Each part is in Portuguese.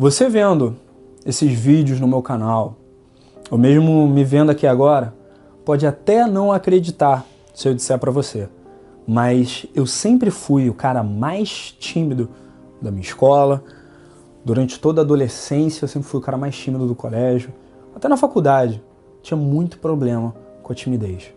Você vendo esses vídeos no meu canal, ou mesmo me vendo aqui agora, pode até não acreditar se eu disser para você, mas eu sempre fui o cara mais tímido da minha escola. Durante toda a adolescência, eu sempre fui o cara mais tímido do colégio. Até na faculdade, tinha muito problema com a timidez.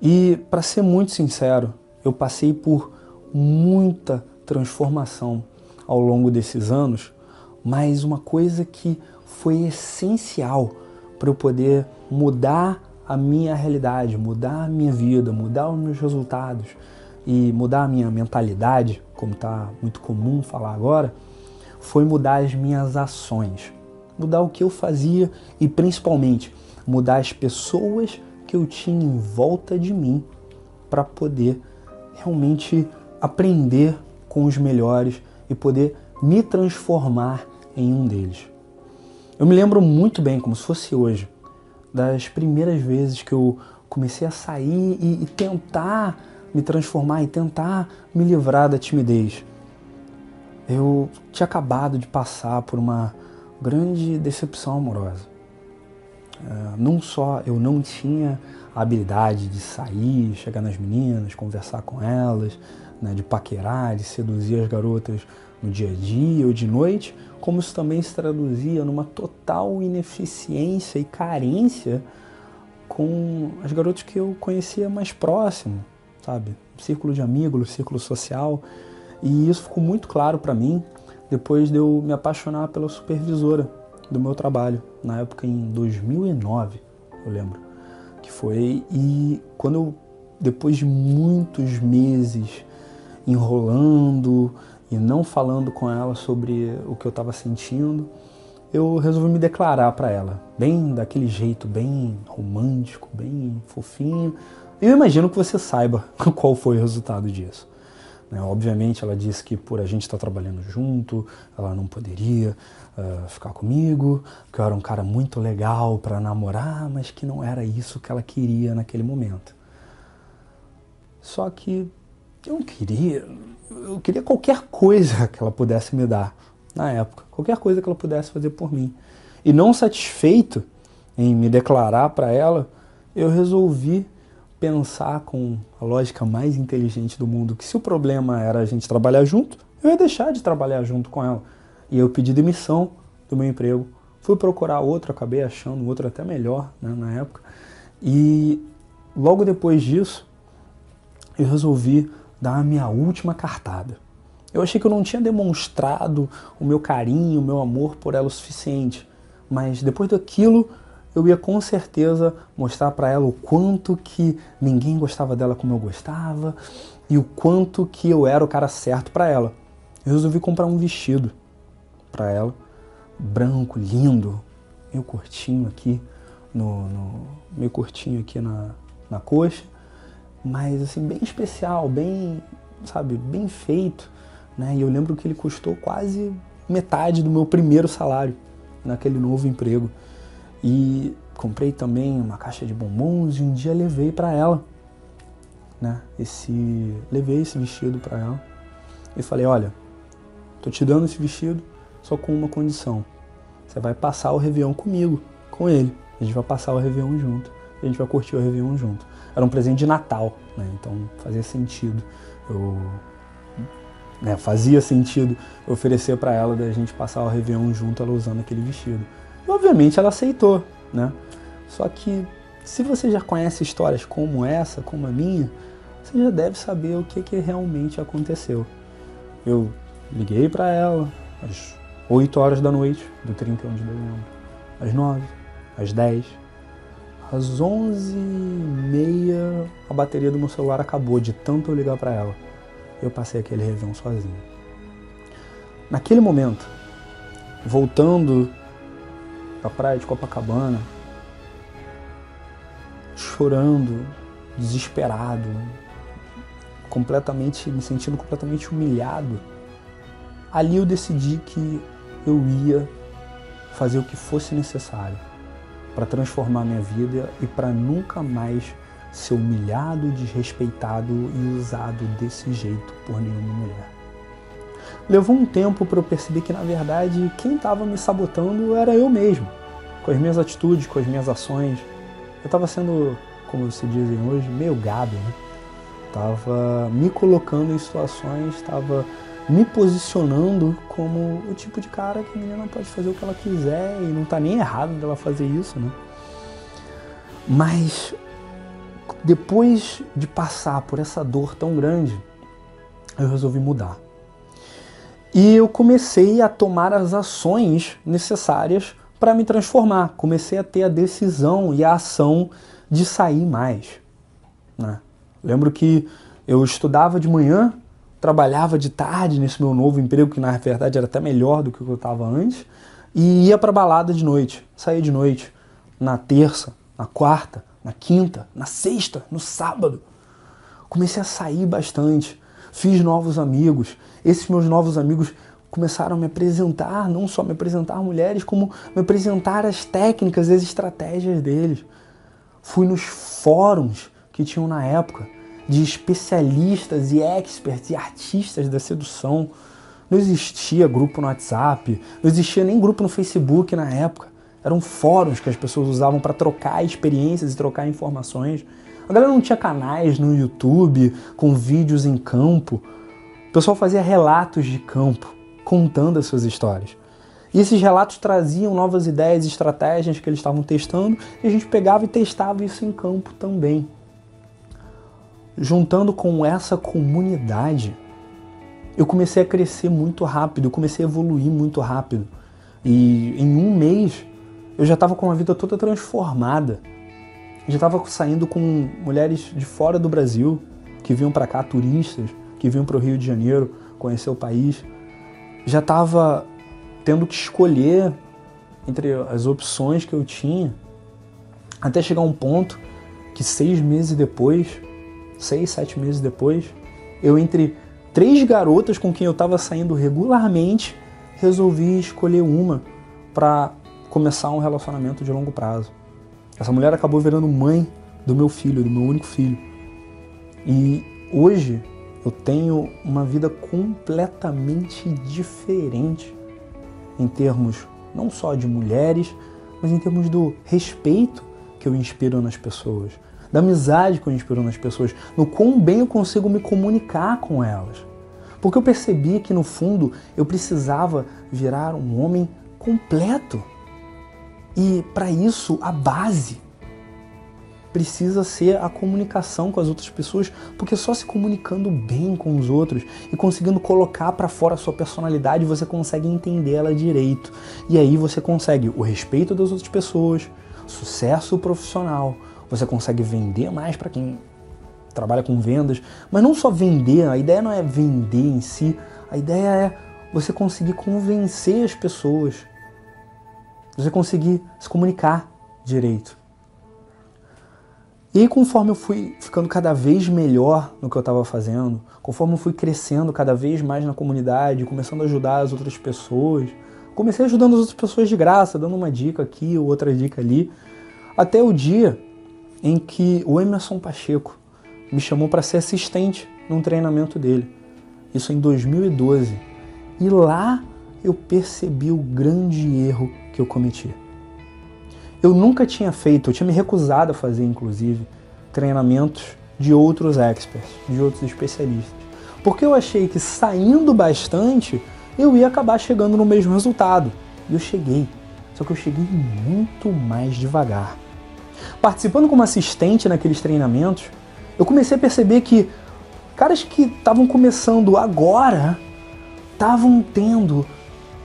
E, para ser muito sincero, eu passei por muita transformação ao longo desses anos, mas uma coisa que foi essencial para eu poder mudar a minha realidade, mudar a minha vida, mudar os meus resultados e mudar a minha mentalidade, como está muito comum falar agora, foi mudar as minhas ações, mudar o que eu fazia e principalmente mudar as pessoas que eu tinha em volta de mim para poder realmente aprender com os melhores e poder me transformar em um deles. Eu me lembro muito bem, como se fosse hoje, das primeiras vezes que eu comecei a sair e, e tentar me transformar e tentar me livrar da timidez. Eu tinha acabado de passar por uma grande decepção amorosa. É, não só eu não tinha a habilidade de sair, chegar nas meninas, conversar com elas, né, de paquerar, de seduzir as garotas no dia a dia ou de noite, como isso também se traduzia numa total ineficiência e carência com as garotas que eu conhecia mais próximo, sabe? Círculo de amigos, círculo social. E isso ficou muito claro para mim depois de eu me apaixonar pela supervisora do meu trabalho, na época em 2009, eu lembro, que foi e quando eu depois de muitos meses enrolando e não falando com ela sobre o que eu estava sentindo, eu resolvi me declarar para ela, bem daquele jeito, bem romântico, bem fofinho. Eu imagino que você saiba qual foi o resultado disso. Né? Obviamente, ela disse que por a gente estar tá trabalhando junto, ela não poderia uh, ficar comigo, que eu era um cara muito legal para namorar, mas que não era isso que ela queria naquele momento. Só que eu queria, eu queria qualquer coisa que ela pudesse me dar na época, qualquer coisa que ela pudesse fazer por mim. E não satisfeito em me declarar para ela, eu resolvi pensar com a lógica mais inteligente do mundo que se o problema era a gente trabalhar junto, eu ia deixar de trabalhar junto com ela. E eu pedi demissão do meu emprego. Fui procurar outro, acabei achando outro até melhor né, na época. E logo depois disso, eu resolvi dar a minha última cartada. Eu achei que eu não tinha demonstrado o meu carinho, o meu amor por ela o suficiente. Mas depois daquilo, eu ia com certeza mostrar para ela o quanto que ninguém gostava dela como eu gostava e o quanto que eu era o cara certo para ela. Eu resolvi comprar um vestido para ela, branco, lindo, meio curtinho aqui, no, no, meio curtinho aqui na, na coxa, mas assim, bem especial, bem, sabe, bem feito, né? E eu lembro que ele custou quase metade do meu primeiro salário naquele novo emprego. E comprei também uma caixa de bombons e um dia levei para ela, né? Esse, levei esse vestido para ela e falei, olha, tô te dando esse vestido só com uma condição. Você vai passar o Réveillon comigo, com ele. A gente vai passar o Réveillon junto. A gente vai curtir o Réveillon junto. Era um presente de Natal, né? Então fazia sentido. Eu né, fazia sentido oferecer para ela da gente passar o Réveillon junto, ela usando aquele vestido. E obviamente ela aceitou, né? Só que se você já conhece histórias como essa, como a minha, você já deve saber o que, que realmente aconteceu. Eu liguei para ela às 8 horas da noite do 31 de dezembro, às 9, às 10, às 11 e meia a bateria do meu celular acabou de tanto eu ligar para ela. Eu passei aquele Réveillon sozinho. Naquele momento, voltando da praia de Copacabana, chorando, desesperado, completamente me sentindo completamente humilhado. Ali eu decidi que eu ia fazer o que fosse necessário para transformar minha vida e para nunca mais ser humilhado, desrespeitado e usado desse jeito por nenhuma mulher. levou um tempo para eu perceber que na verdade quem estava me sabotando era eu mesmo, com as minhas atitudes, com as minhas ações. Eu estava sendo, como se dizem hoje, meio gado, né? Tava me colocando em situações, estava me posicionando como o tipo de cara que a menina pode fazer o que ela quiser e não tá nem errado dela fazer isso, né? Mas depois de passar por essa dor tão grande, eu resolvi mudar. E eu comecei a tomar as ações necessárias para me transformar. Comecei a ter a decisão e a ação de sair mais. Né? Lembro que eu estudava de manhã, trabalhava de tarde nesse meu novo emprego, que na verdade era até melhor do que eu estava antes, e ia para balada de noite. Saía de noite na terça, na quarta, na quinta, na sexta, no sábado. Comecei a sair bastante, fiz novos amigos. Esses meus novos amigos começaram a me apresentar, não só me apresentar mulheres, como me apresentar as técnicas, as estratégias deles. Fui nos fóruns que tinham na época de especialistas e experts e artistas da sedução. Não existia grupo no WhatsApp, não existia nem grupo no Facebook na época. Eram fóruns que as pessoas usavam para trocar experiências e trocar informações. A galera não tinha canais no YouTube com vídeos em campo. O pessoal fazia relatos de campo, contando as suas histórias. E esses relatos traziam novas ideias e estratégias que eles estavam testando e a gente pegava e testava isso em campo também. Juntando com essa comunidade, eu comecei a crescer muito rápido, comecei a evoluir muito rápido. E em um mês eu já estava com a vida toda transformada. Já estava saindo com mulheres de fora do Brasil, que vinham para cá, turistas, que vinham para o Rio de Janeiro conhecer o país. Já estava tendo que escolher entre as opções que eu tinha, até chegar um ponto que seis meses depois, seis, sete meses depois, eu entre três garotas com quem eu estava saindo regularmente, resolvi escolher uma para começar um relacionamento de longo prazo. Essa mulher acabou virando mãe do meu filho, do meu único filho. E hoje eu tenho uma vida completamente diferente em termos não só de mulheres, mas em termos do respeito que eu inspiro nas pessoas, da amizade que eu inspiro nas pessoas, no quão bem eu consigo me comunicar com elas. Porque eu percebi que no fundo eu precisava virar um homem completo. E para isso, a base precisa ser a comunicação com as outras pessoas, porque só se comunicando bem com os outros e conseguindo colocar para fora a sua personalidade, você consegue entender ela direito. E aí você consegue o respeito das outras pessoas, sucesso profissional, você consegue vender mais para quem trabalha com vendas, mas não só vender, a ideia não é vender em si, a ideia é você conseguir convencer as pessoas você conseguir se comunicar direito. E conforme eu fui ficando cada vez melhor no que eu estava fazendo, conforme eu fui crescendo cada vez mais na comunidade, começando a ajudar as outras pessoas, comecei ajudando as outras pessoas de graça, dando uma dica aqui ou outra dica ali, até o dia em que o Emerson Pacheco me chamou para ser assistente num treinamento dele. Isso em 2012. E lá eu percebi o grande erro que eu cometi. Eu nunca tinha feito, eu tinha me recusado a fazer, inclusive, treinamentos de outros experts, de outros especialistas. Porque eu achei que saindo bastante, eu ia acabar chegando no mesmo resultado. E eu cheguei. Só que eu cheguei muito mais devagar. Participando como assistente naqueles treinamentos, eu comecei a perceber que caras que estavam começando agora estavam tendo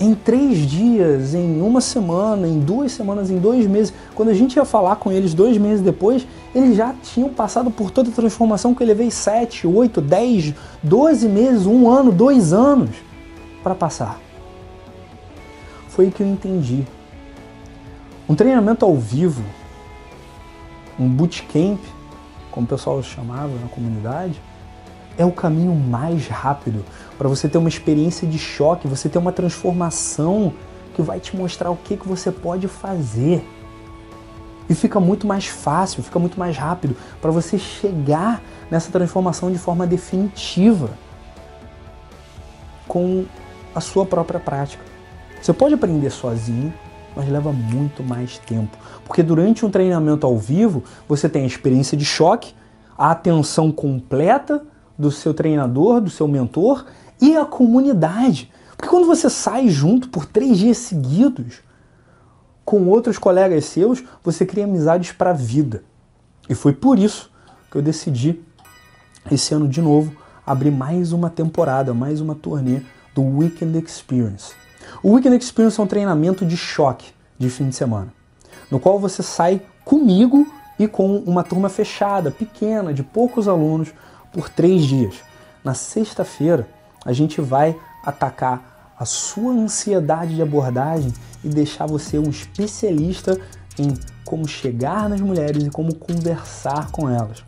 em três dias, em uma semana, em duas semanas, em dois meses. Quando a gente ia falar com eles dois meses depois, eles já tinham passado por toda a transformação que eu levei sete, oito, dez, doze meses, um ano, dois anos para passar. Foi aí que eu entendi. Um treinamento ao vivo, um bootcamp, como o pessoal chamava na comunidade, é o caminho mais rápido para você ter uma experiência de choque, você ter uma transformação que vai te mostrar o que, que você pode fazer. E fica muito mais fácil, fica muito mais rápido para você chegar nessa transformação de forma definitiva. com a sua própria prática. Você pode aprender sozinho, mas leva muito mais tempo. Porque durante um treinamento ao vivo, você tem a experiência de choque, a atenção completa do seu treinador, do seu mentor e a comunidade. Porque quando você sai junto por três dias seguidos com outros colegas seus, você cria amizades para a vida. E foi por isso que eu decidi, esse ano de novo, abrir mais uma temporada, mais uma turnê do Weekend Experience. O Weekend Experience é um treinamento de choque de fim de semana, no qual você sai comigo e com uma turma fechada, pequena, de poucos alunos, por três dias. Na sexta-feira, a gente vai atacar a sua ansiedade de abordagem e deixar você um especialista em como chegar nas mulheres e como conversar com elas.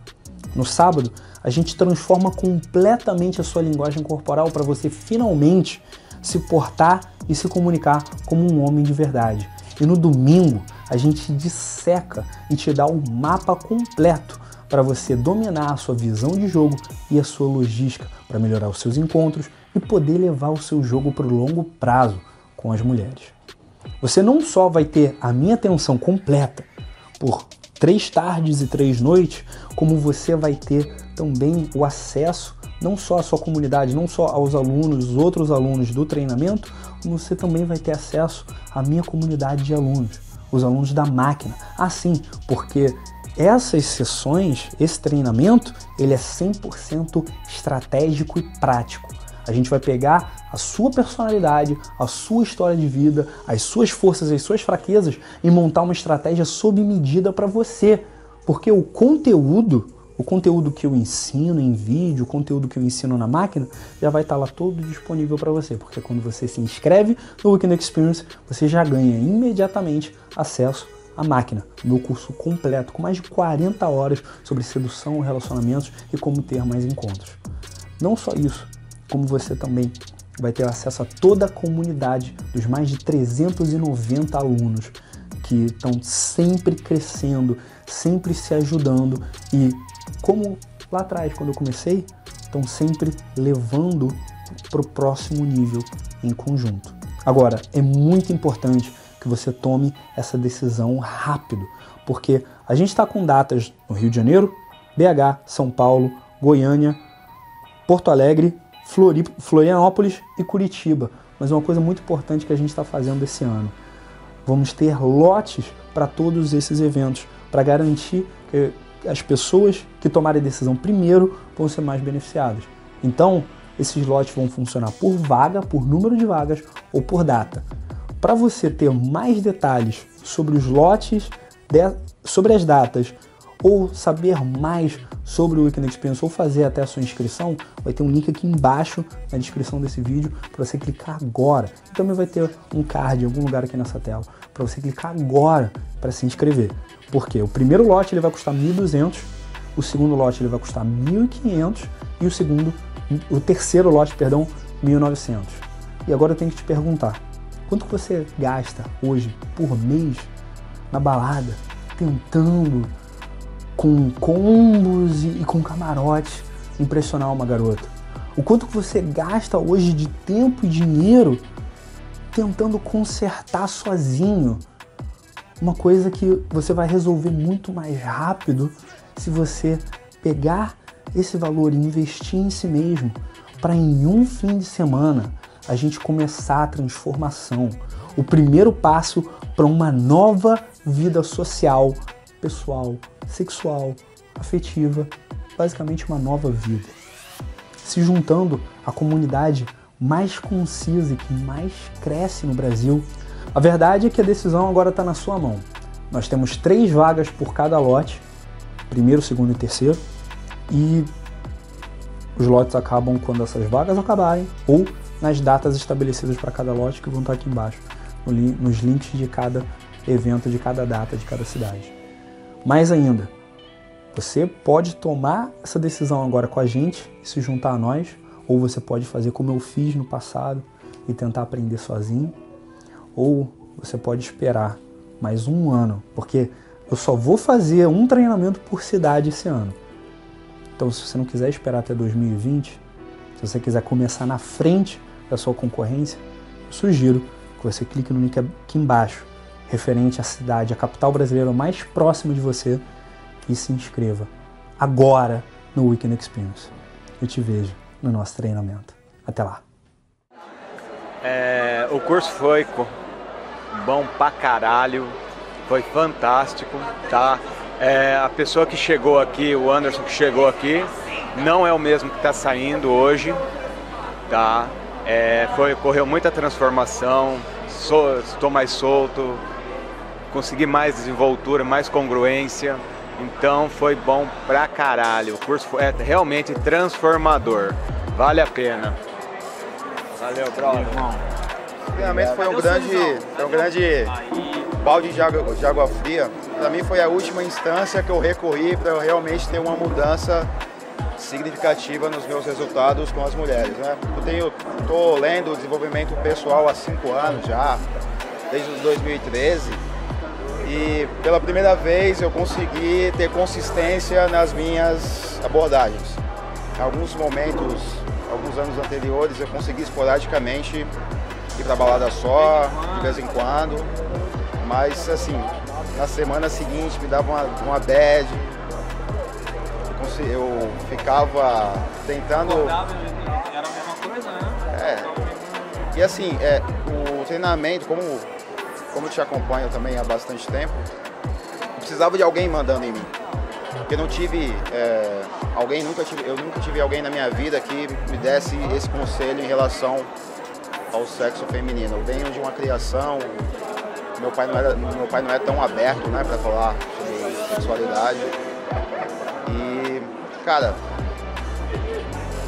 No sábado, a gente transforma completamente a sua linguagem corporal para você finalmente se portar e se comunicar como um homem de verdade. E no domingo, a gente disseca e te dá um mapa completo para você dominar a sua visão de jogo e a sua logística para melhorar os seus encontros e poder levar o seu jogo para o longo prazo com as mulheres. Você não só vai ter a minha atenção completa por três tardes e três noites, como você vai ter também o acesso não só à sua comunidade, não só aos alunos, os outros alunos do treinamento, você também vai ter acesso à minha comunidade de alunos, os alunos da máquina. Assim, porque essas sessões, esse treinamento, ele é 100% estratégico e prático. A gente vai pegar a sua personalidade, a sua história de vida, as suas forças e as suas fraquezas e montar uma estratégia sob medida para você. Porque o conteúdo, o conteúdo que eu ensino em vídeo, o conteúdo que eu ensino na máquina, já vai estar lá todo disponível para você. Porque quando você se inscreve no Weekend Experience, você já ganha imediatamente acesso à máquina, meu curso completo, com mais de 40 horas sobre sedução, relacionamentos e como ter mais encontros. Não só isso, como você também vai ter acesso a toda a comunidade dos mais de 390 alunos que estão sempre crescendo, sempre se ajudando e, como lá atrás, quando eu comecei, estão sempre levando para o próximo nível em conjunto. Agora, é muito importante que você tome essa decisão rápido, porque a gente está com datas no Rio de Janeiro, BH, São Paulo, Goiânia, Porto Alegre Florianópolis e Curitiba. Mas uma coisa muito importante que a gente está fazendo esse ano. Vamos ter lotes para todos esses eventos, para garantir que as pessoas que tomarem a decisão primeiro vão ser mais beneficiadas. Então, esses lotes vão funcionar por vaga, por número de vagas ou por data. Para você ter mais detalhes sobre os lotes, sobre as datas ou saber mais sobre o Weekend Experience ou fazer até a sua inscrição, vai ter um link aqui embaixo na descrição desse vídeo para você clicar agora. E também vai ter um card em algum lugar aqui nessa tela para você clicar agora para se inscrever. Porque o primeiro lote ele vai custar 1.200, o segundo lote ele vai custar 1.500 e o segundo, o terceiro lote, perdão, 1.900. E agora eu tenho que te perguntar, quanto você gasta hoje por mês na balada tentando com combos e, com camarotes impressionar uma garota? O quanto você gasta hoje de tempo e dinheiro tentando consertar sozinho uma coisa que você vai resolver muito mais rápido se você pegar esse valor e investir em si mesmo para em um fim de semana a gente começar a transformação. O primeiro passo para uma nova vida social, pessoal, sexual, afetiva, basicamente uma nova vida. Se juntando à comunidade mais concisa e que mais cresce no Brasil, a verdade é que a decisão agora está na sua mão. Nós temos três vagas por cada lote, primeiro, segundo e terceiro, e os lotes acabam quando essas vagas acabarem ou nas datas estabelecidas para cada lote que vão estar aqui embaixo, nos links de cada evento, de cada data, de cada cidade. Mais ainda, você pode tomar essa decisão agora com a gente e se juntar a nós, ou você pode fazer como eu fiz no passado e tentar aprender sozinho, ou você pode esperar mais um ano, porque eu só vou fazer um treinamento por cidade esse ano. Então, se você não quiser esperar até 2020, se você quiser começar na frente da sua concorrência, eu sugiro que você clique no link aqui embaixo, referente à cidade, a capital brasileira mais próxima de você, e se inscreva agora no Weekend Experience. Eu te vejo no nosso treinamento. Até lá. É, o curso foi bom pra caralho, foi fantástico, tá? É, a pessoa que chegou aqui, o Anderson que chegou aqui, não é o mesmo que está saindo hoje, tá? É, foi, correu muita transformação, sou, estou mais solto, consegui mais desenvoltura, mais congruência. Então foi bom pra caralho. O curso é realmente transformador. Vale a pena. Valeu, brother. Realmente foi um grande, foi um grande balde de água, de água fria. Para mim foi a última instância que eu recorri para eu realmente ter uma mudança significativa nos meus resultados com as mulheres. Né? Eu tenho, tô lendo desenvolvimento pessoal há cinco anos já, desde 2013 e pela primeira vez eu consegui ter consistência nas minhas abordagens. Em alguns momentos, alguns anos anteriores, eu consegui esporadicamente ir para balada só, de vez em quando, mas assim, na semana seguinte me dava uma, uma bad, eu ficava tentando. Era a mesma coisa, né? É. E assim, é, o treinamento, como como eu te acompanho também há bastante tempo, eu precisava de alguém mandando em mim. Porque não tive é, alguém, nunca tive, eu nunca tive alguém na minha vida que me desse esse conselho em relação ao sexo feminino. Eu venho de uma criação, meu pai não era, meu pai não é tão aberto, né, para falar sobre sexualidade. E, cara,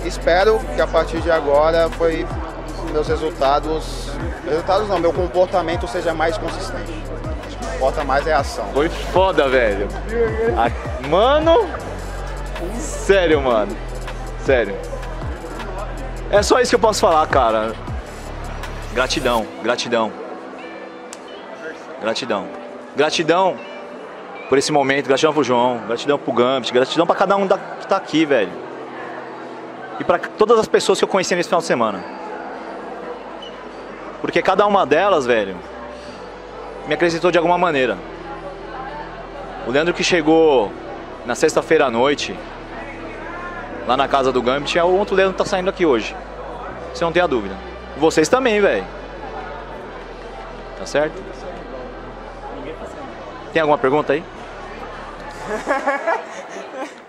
espero que a partir de agora foi meus resultados, resultados não, meu comportamento seja mais consistente. O que importa mais é a ação. Foi foda, velho. Mano, sério, mano. Sério. É só isso que eu posso falar, cara. Gratidão, gratidão. Gratidão. Gratidão por esse momento, gratidão pro João, gratidão pro Gambit, gratidão para cada um da, que tá aqui, velho. E para todas as pessoas que eu conheci nesse final de semana. Porque cada uma delas, velho, me acrescentou de alguma maneira. O Leandro que chegou na sexta-feira à noite, lá na casa do Gambit, é o outro Leandro que tá saindo aqui hoje. Você não tem a dúvida. Vocês também, velho. Tá certo? Tem alguma pergunta aí?